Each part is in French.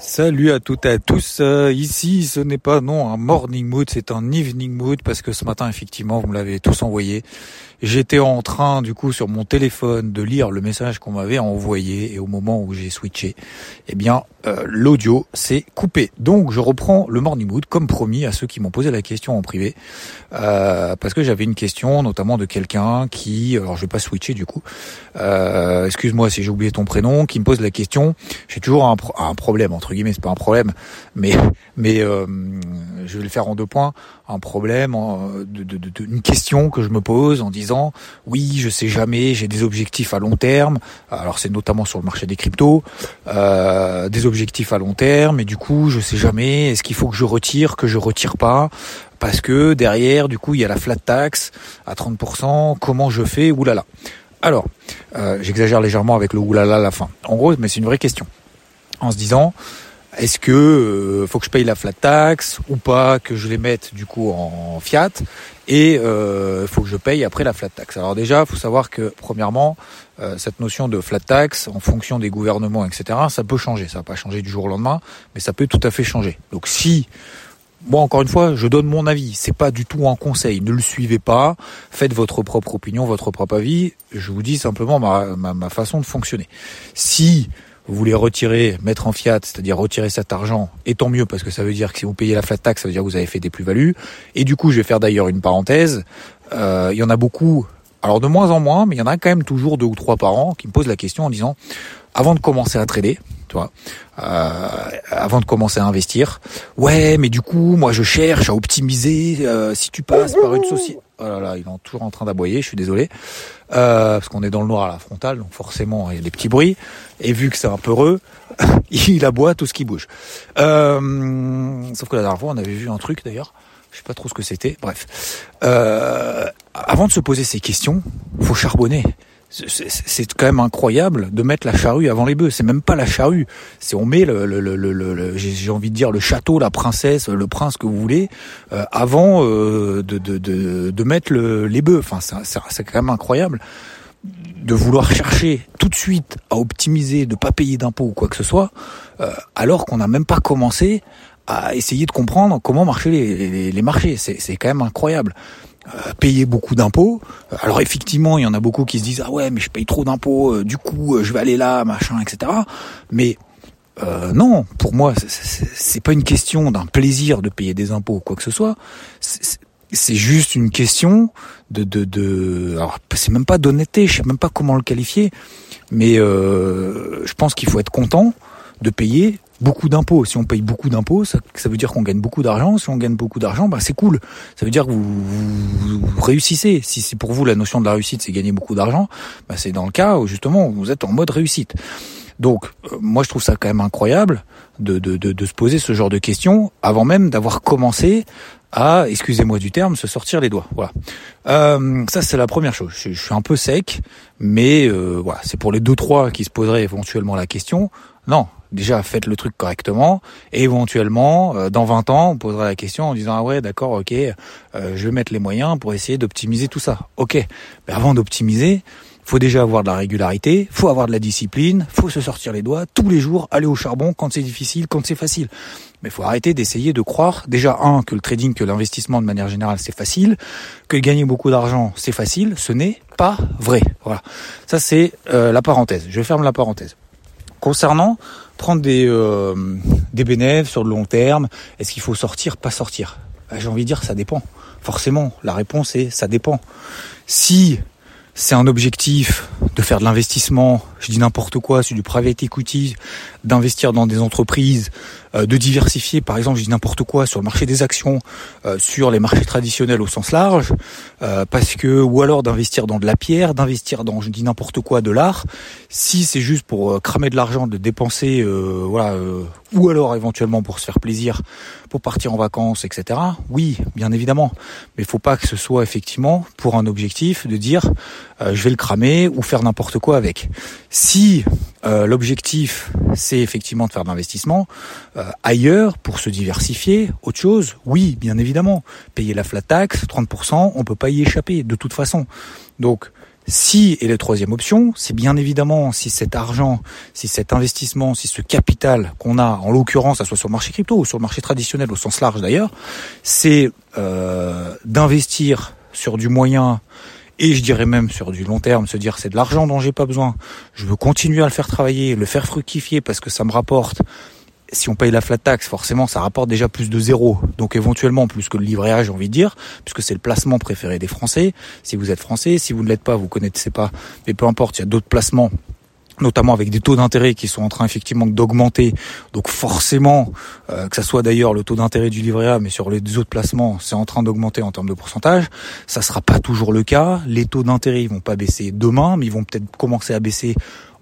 Salut à toutes et à tous. Euh, ici, ce n'est pas non un morning mood, c'est un evening mood parce que ce matin, effectivement, vous me l'avez tous envoyé. J'étais en train, du coup, sur mon téléphone, de lire le message qu'on m'avait envoyé et au moment où j'ai switché, eh bien, euh, l'audio s'est coupé. Donc, je reprends le morning mood comme promis à ceux qui m'ont posé la question en privé, euh, parce que j'avais une question, notamment de quelqu'un qui, alors je vais pas switcher du coup. Euh, excuse-moi si j'ai oublié ton prénom, qui me pose la question. J'ai toujours un, un problème entre guillemets, c'est pas un problème, mais mais euh, je vais le faire en deux points. Un problème, de, de- de- une question que je me pose en disant oui, je sais jamais, j'ai des objectifs à long terme. Alors c'est notamment sur le marché des cryptos, euh, des objectifs à long terme, et du coup je sais jamais, est-ce qu'il faut que je retire, que je retire pas? Parce que derrière, du coup, il y a la flat tax à 30%. Comment je fais? Oulala. Alors, euh, j'exagère légèrement avec le oulala à la fin. En gros, mais c'est une vraie question. En se disant, est-ce que euh, faut que je paye la flat tax ou pas, que je les mette du coup en fiat et euh, faut que je paye après la flat tax? Alors déjà, faut savoir que premièrement, euh, cette notion de flat tax, en fonction des gouvernements, etc., ça peut changer. Ça va pas changer du jour au lendemain, mais ça peut tout à fait changer. Donc si moi, encore une fois, je donne mon avis. C'est pas du tout un conseil. Ne le suivez pas. Faites votre propre opinion, votre propre avis. Je vous dis simplement ma, ma, ma façon de fonctionner. Si vous voulez retirer, mettre en fiat, c'est-à-dire retirer cet argent, et tant mieux parce que ça veut dire que si vous payez la flat tax, ça veut dire que vous avez fait des plus-values. Et du coup, je vais faire d'ailleurs une parenthèse. Euh, il y en a beaucoup, alors de moins en moins, mais il y en a quand même toujours deux ou trois par an qui me posent la question en disant, avant de commencer à trader, tu vois, euh, avant de commencer à investir, ouais, mais du coup, moi je cherche à optimiser. euh, si tu passes par une société, oh là là, ils sont toujours en train d'aboyer. Je suis désolé, euh, parce qu'on est dans le noir à la frontale, donc forcément il y a des petits bruits. Et vu que c'est un peu heureux, il aboie tout ce qui bouge. Euh, sauf que la dernière fois, on avait vu un truc d'ailleurs. Je sais pas trop ce que c'était. Bref, euh, avant de se poser ces questions, faut charbonner. C'est- quand même incroyable de mettre la charrue avant les bœufs. C'est même pas la charrue. C'est on met le, le, le, le- j'ai envie de dire le château, la princesse, le prince que vous voulez, euh, avant euh, de, de, de, de mettre le, les bœufs. Enfin, c'est- quand même incroyable de vouloir chercher tout de suite à optimiser, de pas payer d'impôts ou quoi que ce soit, euh, alors qu'on n'a même pas commencé à essayer de comprendre comment marchaient les, les, les marchés. C'est c'est quand même incroyable. Euh, payer beaucoup d'impôts. Euh, Alors effectivement, il y en a beaucoup qui se disent ah ouais mais je paye trop d'impôts, euh, du coup je vais aller là, machin, etc. Mais euh, non, pour moi, c'est- pas une question d'un plaisir de payer des impôts ou quoi que ce soit. C'est- juste une question de de, de alors c'est même pas d'honnêteté, je sais même pas comment le qualifier, mais je pense qu'il faut être content de payer beaucoup d'impôts. Si on paye beaucoup d'impôts, ça, ça veut dire qu'on gagne beaucoup d'argent. Si on gagne beaucoup d'argent, bah c'est cool. Ça veut dire que vous, vous- vous réussissez. Si c'est pour vous la notion de la réussite, c'est gagner beaucoup d'argent, bah c'est dans le cas où justement vous êtes en mode réussite. Donc, euh, moi, je trouve ça quand même incroyable de, de, de, de se poser ce genre de questions avant même d'avoir commencé à, excusez-moi du terme, se sortir les doigts. Voilà. Euh, ça, c'est la première chose. Je, je suis un peu sec, mais euh, voilà, c'est pour les deux trois qui se poseraient éventuellement la question. Non, déjà faites le truc correctement et éventuellement euh, dans 20 ans on posera la question en disant ah ouais d'accord ok euh, je vais mettre les moyens pour essayer d'optimiser tout ça ok mais avant d'optimiser faut déjà avoir de la régularité, faut avoir de la discipline, faut se sortir les doigts tous les jours, aller au charbon quand c'est difficile, quand c'est facile. Mais faut arrêter d'essayer de croire déjà un que le trading, que l'investissement de manière générale c'est facile, que gagner beaucoup d'argent c'est facile, ce n'est pas vrai. Voilà. Ça c'est euh, la parenthèse. Je ferme la parenthèse. Concernant prendre des euh, des bénéfices sur le long terme, est-ce qu'il faut sortir, pas sortir? Bah, J'ai envie de dire ça dépend. Forcément, la réponse est ça dépend. Si c'est un objectif de faire de l'investissement, je dis n'importe quoi, c'est du private equity, d'investir dans des entreprises, euh, de diversifier, par exemple, je dis n'importe quoi sur le marché des actions, euh, sur les marchés traditionnels au sens large, euh, parce que ou alors d'investir dans de la pierre, d'investir dans, je dis n'importe quoi, de l'art. Si c'est juste pour cramer de l'argent, de dépenser, voilà, ou alors éventuellement pour se faire plaisir, pour partir en vacances, etc. Oui, bien évidemment, mais il faut pas que ce soit effectivement pour un objectif de dire je vais le cramer ou faire n'importe quoi avec. Si l'objectif c'est effectivement de faire de l'investissement, euh, ailleurs pour se diversifier, autre chose, oui, bien évidemment. Payer la flat tax, 30%, on peut pas y échapper de toute façon. Donc, si, et la troisième option, c'est bien évidemment si cet argent, si cet investissement, si ce capital qu'on a, en l'occurrence, ça soit sur le marché crypto ou sur le marché traditionnel au sens large d'ailleurs, c'est euh, d'investir sur du moyen et je dirais même sur du long terme, se dire c'est de l'argent dont j'ai pas besoin, je veux continuer à le faire travailler, le faire fructifier parce que ça me rapporte si on paye la flat tax, forcément, ça rapporte déjà plus de zéro. Donc éventuellement plus que le livret A, j'ai envie de dire, puisque c'est le placement préféré des Français. Si vous êtes Français, si vous ne l'êtes pas, vous connaissez pas. Mais peu importe, il y a d'autres placements notamment avec des taux d'intérêt qui sont en train effectivement d'augmenter. Donc forcément, euh, que ça soit d'ailleurs le taux d'intérêt du livret A, mais sur les autres placements, c'est en train d'augmenter en termes de pourcentage. Ça sera pas toujours le cas. Les taux d'intérêt ils vont pas baisser demain, mais ils vont peut-être commencer à baisser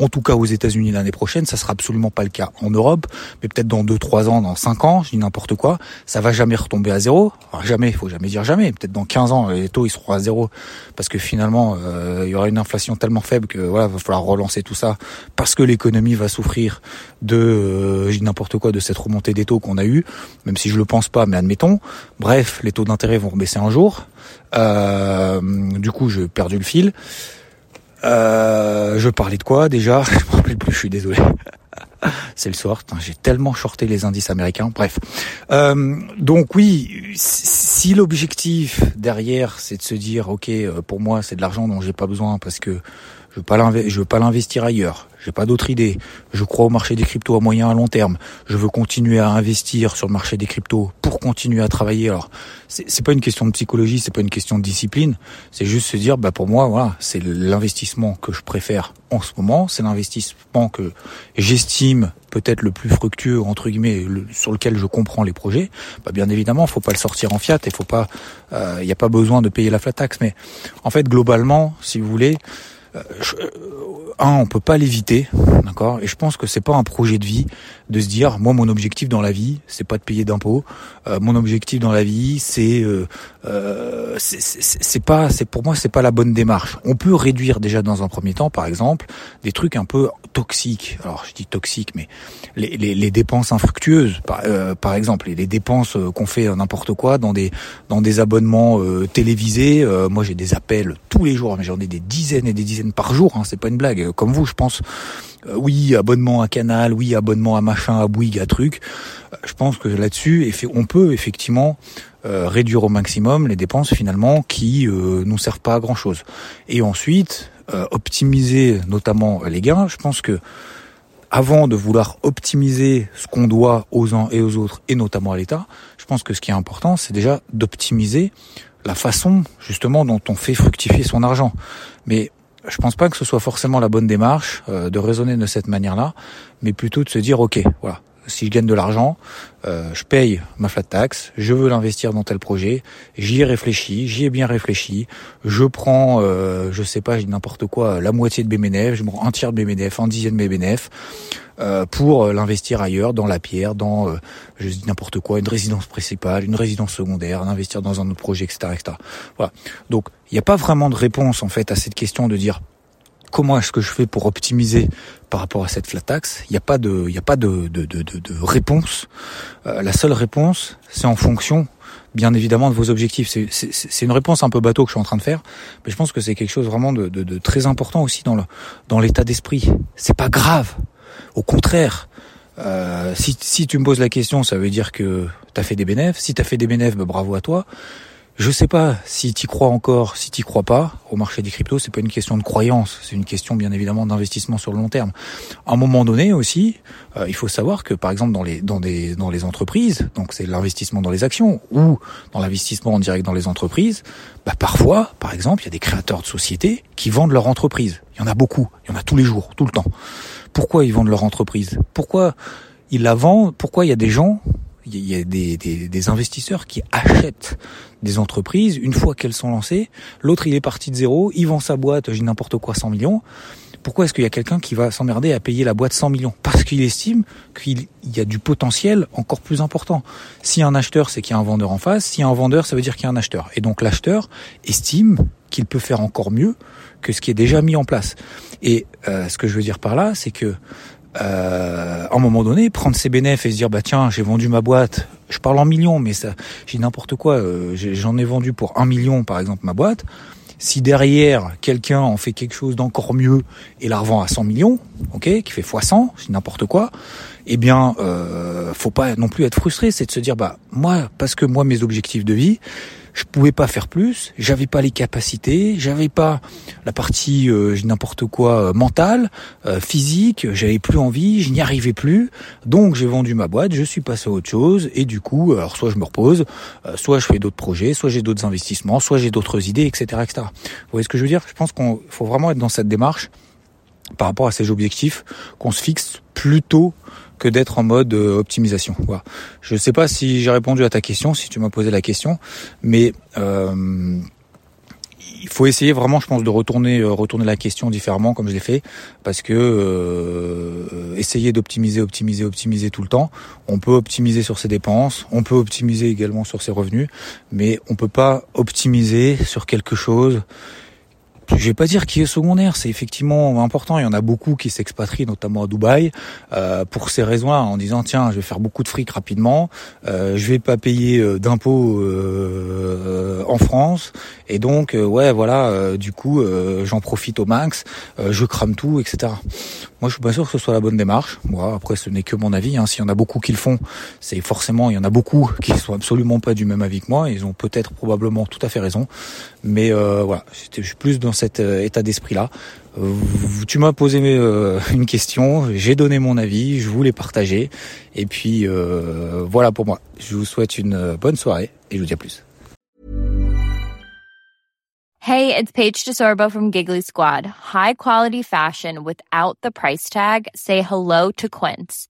en tout cas aux États-Unis l'année prochaine, ça sera absolument pas le cas en Europe, mais peut-être dans 2 3 ans, dans 5 ans, je dis n'importe quoi, ça va jamais retomber à zéro. Alors jamais, il faut jamais dire jamais, peut-être dans 15 ans les taux ils seront à zéro parce que finalement euh, il y aura une inflation tellement faible que voilà, va falloir relancer tout ça parce que l'économie va souffrir de euh, je dis n'importe quoi de cette remontée des taux qu'on a eu, même si je le pense pas, mais admettons. Bref, les taux d'intérêt vont baisser un jour. Euh, du coup, j'ai perdu le fil. Euh, je parlais de quoi déjà? Je me rappelle plus, je suis désolé. C'est le soir, j'ai tellement shorté les indices américains. Bref. Euh, donc oui, si l'objectif derrière, c'est de se dire, ok, euh, pour moi, c'est de l'argent dont j'ai pas besoin parce que je je veux pas l'investir ailleurs. J'ai pas d'autre idée. Je crois au marché des cryptos à moyen à long terme. Je veux continuer à investir sur le marché des cryptos pour continuer à travailler. Alors, c'est pas une question de psychologie, c'est pas une question de discipline. C'est juste se dire, bah pour moi, voilà, c'est l'investissement que je préfère en ce moment. C'est l'investissement que j'estime peut-être le plus fructueux entre guillemets, sur lequel je comprends les projets. Bah bien évidemment, faut pas le sortir en fiat et faut pas, il euh, n'y a pas besoin de payer la flat tax. Mais en fait, globalement, si vous voulez. Euh, euh, un, on peut pas l'éviter, d'accord? Et je pense que c'est pas un projet de vie de se dire, moi, mon objectif dans la vie, c'est pas de payer d'impôts. Euh, mon objectif dans la vie, c'est, euh, c'est pas, c'est pour moi, c'est pas la bonne démarche. On peut réduire déjà dans un premier temps, par exemple, des trucs un peu toxiques. Alors, je dis toxiques, mais les, les, les dépenses infructueuses, par, par exemple, les dépenses qu'on fait n'importe quoi dans des dans des abonnements télévisés. moi, j'ai des appels tous les jours, mais j'en ai des dizaines et des dizaines par jour. Hein, c'est pas une blague comme vous, je pense. Euh, oui, abonnement à Canal, oui, abonnement à machin, à Bouygues, à truc. Euh, je pense que là-dessus, on peut effectivement euh, réduire au maximum les dépenses finalement qui euh, nous servent pas à grand chose. Et ensuite, optimiser notamment les gains. Je pense que avant de vouloir optimiser ce qu'on doit aux uns et aux autres, et notamment à l'État, je pense que ce qui est important, c'est déjà d'optimiser la façon justement dont on fait fructifier son argent. Mais je pense pas que ce soit forcément la bonne démarche euh, de raisonner de cette manière-là, mais plutôt de se dire ok, voilà, si je gagne de l'argent, euh, je paye ma flat tax, je veux l'investir dans tel projet, j'y ai réfléchi, j'y ai bien réfléchi, je prends, euh, je sais pas, dis n'importe quoi, la moitié de BMNF, je prends un tiers de BMNF, un dixième de BMNF, euh, pour l'investir ailleurs, dans la pierre, dans, je dis n'importe quoi, une résidence principale, une résidence secondaire, d'investir dans un autre projet, etc., etc. Voilà. Donc, il n'y a pas vraiment de réponse en fait à cette question de dire comment est-ce que je fais pour optimiser par rapport à cette flat tax Il n'y a pas de, il y a pas de, de, de, de réponse. la seule réponse, c'est en fonction bien évidemment de vos objectifs. C'est une réponse un peu bateau que je suis en train de faire, mais je pense que c'est quelque chose vraiment de, de, de, très important aussi dans le dans l'état d'esprit. C'est pas grave. Au contraire, euh, si, si tu me poses la question, ça veut dire que tu as fait des bénéfices. Si tu as fait des bénéfices, bah, bravo à toi. Je sais pas si tu crois encore, si tu crois pas au marché des cryptos, c'est pas une question de croyance, c'est une question bien évidemment d'investissement sur le long terme. À un moment donné aussi, euh, il faut savoir que par exemple dans les dans des dans les entreprises, donc c'est l'investissement dans les actions ou dans l'investissement en direct dans les entreprises, bah parfois, par exemple, il y a des créateurs de sociétés qui vendent leur entreprise. Il y en a beaucoup, il y en a tous les jours, tout le temps. Pourquoi ils vendent leur entreprise? Pourquoi ils la vendent? Pourquoi il y a des gens il y a des, des, des, investisseurs qui achètent des entreprises une fois qu'elles sont lancées. L'autre, il est parti de zéro, il vend sa boîte, j'ai n'importe quoi, 100 millions. Pourquoi est-ce qu'il y a quelqu'un qui va s'emmerder à payer la boîte 100 millions? Parce qu'il estime qu'il y a du potentiel encore plus important. Si un acheteur, c'est qu'il y a un vendeur en face. Si un vendeur, ça veut dire qu'il y a un acheteur. Et donc l'acheteur estime qu'il peut faire encore mieux que ce qui est déjà mis en place. Et euh, ce que je veux dire par là, c'est que euh, à un moment donné, prendre ses bénéfices et se dire bah tiens, j'ai vendu ma boîte. Je parle en millions, mais ça, j'ai n'importe quoi. Euh, j'en ai vendu pour un million, par exemple, ma boîte. Si derrière quelqu'un en fait quelque chose d'encore mieux et la revend à 100 millions, ok, qui fait fois 100, c'est n'importe quoi, eh bien, euh, faut pas non plus être frustré. C'est de se dire bah moi, parce que moi mes objectifs de vie, je pouvais pas faire plus, j'avais pas les capacités, j'avais pas la partie euh, n'importe quoi euh, mentale, euh, physique, j'avais plus envie, je n'y arrivais plus. Donc j'ai vendu ma boîte, je suis passé à autre chose et du coup, alors soit je me repose, euh, soit je fais d'autres projets, soit j'ai d'autres investissements, soit j'ai d'autres idées, etc., etc. Vous voyez ce que je veux dire? Je pense qu'on faut vraiment être dans cette démarche par rapport à ces objectifs qu'on se fixe plutôt que d'être en mode euh, optimisation. Je ne sais pas si j'ai répondu à ta question, si tu m'as posé la question, mais euh, il faut essayer vraiment, je pense, de retourner euh, retourner la question différemment, comme je l'ai fait, parce que essayer d'optimiser, optimiser, optimiser tout le temps. On peut optimiser sur ses dépenses, on peut optimiser également sur ses revenus, mais on peut pas optimiser sur quelque chose je vais pas dire qui est secondaire, c'est effectivement important. Il y en a beaucoup qui s'expatrient, notamment à Dubaï, euh, pour ces raisons-là, en disant tiens, je vais faire beaucoup de fric rapidement, euh, je vais pas payer euh, d'impôts euh, en France, et donc euh, ouais, voilà, euh, du coup, j'en profite au max, je crame tout, etc. Moi, je suis pas sûr que ce soit la bonne démarche. Moi, après, ce n'est que mon avis. Hein. S'il y en a beaucoup qui le font, c'est forcément, il y en a beaucoup qui sont absolument pas du même avis que moi. Ils ont peut-être probablement tout à fait raison. Mais voilà, je suis plus dans cet euh, état d'esprit-là. Euh, tu m'as posé euh, une question, j'ai donné mon avis, je voulais partager. Et puis voilà pour moi. Je vous souhaite une bonne soirée et je vous dis à plus. Hey, it's Paige DeSorbo from Giggly Squad. High quality fashion without the price tag. Say hello to Quince.